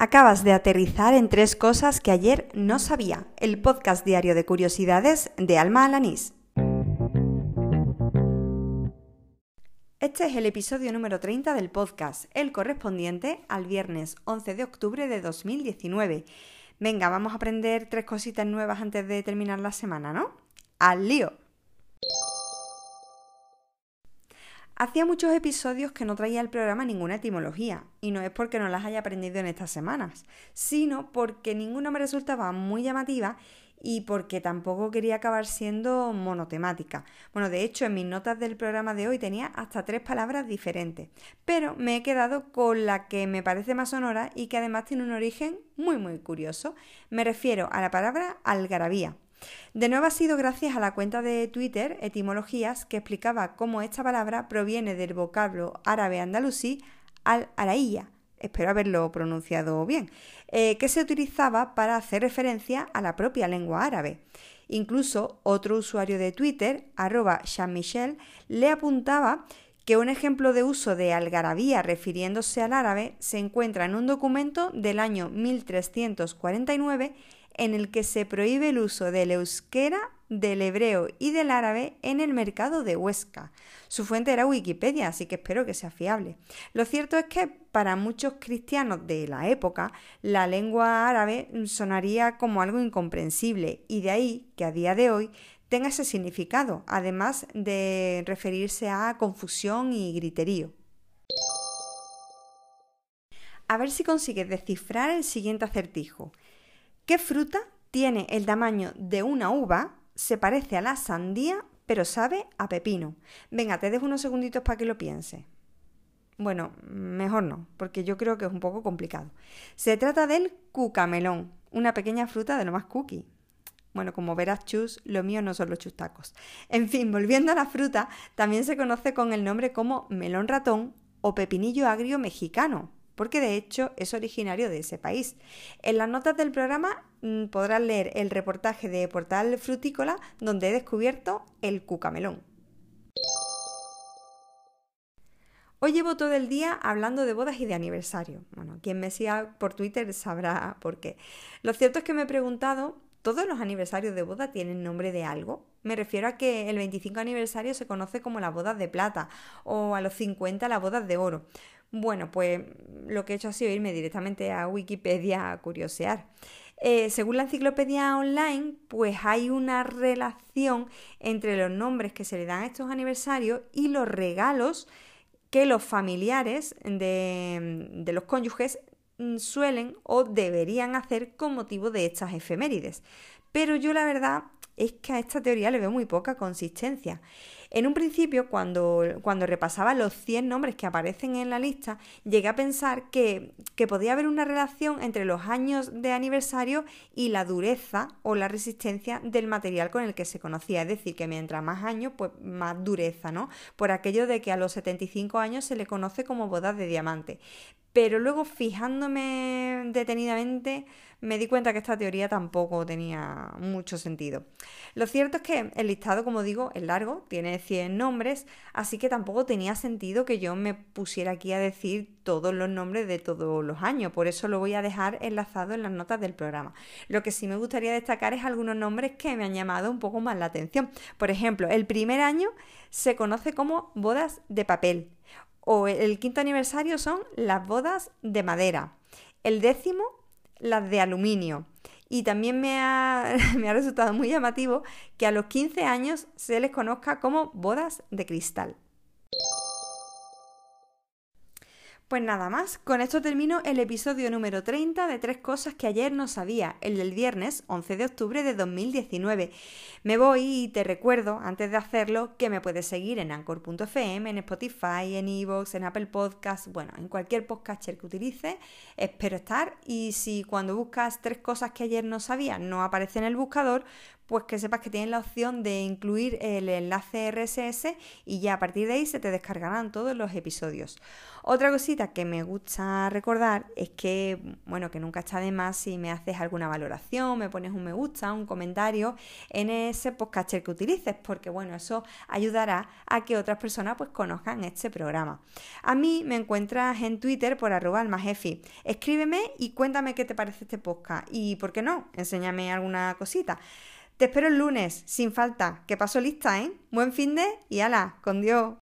Acabas de aterrizar en tres cosas que ayer no sabía. El podcast diario de curiosidades de Alma Alanís. Este es el episodio número 30 del podcast, el correspondiente al viernes 11 de octubre de 2019. Venga, vamos a aprender tres cositas nuevas antes de terminar la semana, ¿no? ¡Al lío! Hacía muchos episodios que no traía al programa ninguna etimología, y no es porque no las haya aprendido en estas semanas, sino porque ninguna me resultaba muy llamativa y porque tampoco quería acabar siendo monotemática. Bueno, de hecho, en mis notas del programa de hoy tenía hasta tres palabras diferentes, pero me he quedado con la que me parece más sonora y que además tiene un origen muy muy curioso. Me refiero a la palabra algarabía. De nuevo ha sido gracias a la cuenta de Twitter Etimologías que explicaba cómo esta palabra proviene del vocablo árabe andalusí al araía, espero haberlo pronunciado bien, eh, que se utilizaba para hacer referencia a la propia lengua árabe. Incluso otro usuario de Twitter, arroba Jean-Michel, le apuntaba que un ejemplo de uso de algarabía refiriéndose al árabe se encuentra en un documento del año 1349 en el que se prohíbe el uso del euskera, del hebreo y del árabe en el mercado de Huesca. Su fuente era Wikipedia, así que espero que sea fiable. Lo cierto es que para muchos cristianos de la época, la lengua árabe sonaría como algo incomprensible y de ahí que a día de hoy tenga ese significado, además de referirse a confusión y griterío. A ver si consigues descifrar el siguiente acertijo. ¿Qué fruta tiene el tamaño de una uva, se parece a la sandía, pero sabe a pepino? Venga, te dejo unos segunditos para que lo pienses. Bueno, mejor no, porque yo creo que es un poco complicado. Se trata del cucamelón, una pequeña fruta de lo más cookie. Bueno, como verás, chus, lo mío no son los chustacos. En fin, volviendo a la fruta, también se conoce con el nombre como melón ratón o pepinillo agrio mexicano, porque de hecho es originario de ese país. En las notas del programa mm, podrás leer el reportaje de Portal Frutícola donde he descubierto el cucamelón. Hoy llevo todo el día hablando de bodas y de aniversario. Bueno, quien me siga por Twitter sabrá por qué. Lo cierto es que me he preguntado, ¿todos los aniversarios de boda tienen nombre de algo? Me refiero a que el 25 aniversario se conoce como las bodas de plata o a los 50 las bodas de oro. Bueno, pues lo que he hecho ha sido irme directamente a Wikipedia a curiosear. Eh, según la enciclopedia online, pues hay una relación entre los nombres que se le dan a estos aniversarios y los regalos que los familiares de, de los cónyuges mm, suelen o deberían hacer con motivo de estas efemérides. Pero yo la verdad es que a esta teoría le veo muy poca consistencia. En un principio, cuando, cuando repasaba los 100 nombres que aparecen en la lista, llegué a pensar que, que podía haber una relación entre los años de aniversario y la dureza o la resistencia del material con el que se conocía. Es decir, que mientras más años, pues más dureza, ¿no? Por aquello de que a los 75 años se le conoce como bodas de diamante. Pero luego, fijándome detenidamente, me di cuenta que esta teoría tampoco tenía mucho sentido. Lo cierto es que el listado, como digo, es largo, tiene 100 nombres, así que tampoco tenía sentido que yo me pusiera aquí a decir todos los nombres de todos los años, por eso lo voy a dejar enlazado en las notas del programa. Lo que sí me gustaría destacar es algunos nombres que me han llamado un poco más la atención. Por ejemplo, el primer año se conoce como bodas de papel, o el quinto aniversario son las bodas de madera. El décimo las de aluminio. Y también me ha, me ha resultado muy llamativo que a los 15 años se les conozca como bodas de cristal. Pues nada más, con esto termino el episodio número 30 de Tres Cosas que ayer no sabía, el del viernes 11 de octubre de 2019. Me voy y te recuerdo, antes de hacerlo, que me puedes seguir en Anchor.fm, en Spotify, en Evox, en Apple Podcasts, bueno, en cualquier podcaster que utilices, espero estar. Y si cuando buscas Tres Cosas que ayer no sabía no aparece en el buscador, pues que sepas que tienes la opción de incluir el enlace RSS y ya a partir de ahí se te descargarán todos los episodios. Otra cosita que me gusta recordar es que, bueno, que nunca está de más si me haces alguna valoración, me pones un me gusta, un comentario en ese podcatcher que utilices, porque bueno, eso ayudará a que otras personas pues conozcan este programa. A mí me encuentras en Twitter por arroba almajefi. Escríbeme y cuéntame qué te parece este podcast y, ¿por qué no? Enséñame alguna cosita. Te espero el lunes, sin falta. Que paso lista, ¿eh? Buen fin de y ala, con Dios.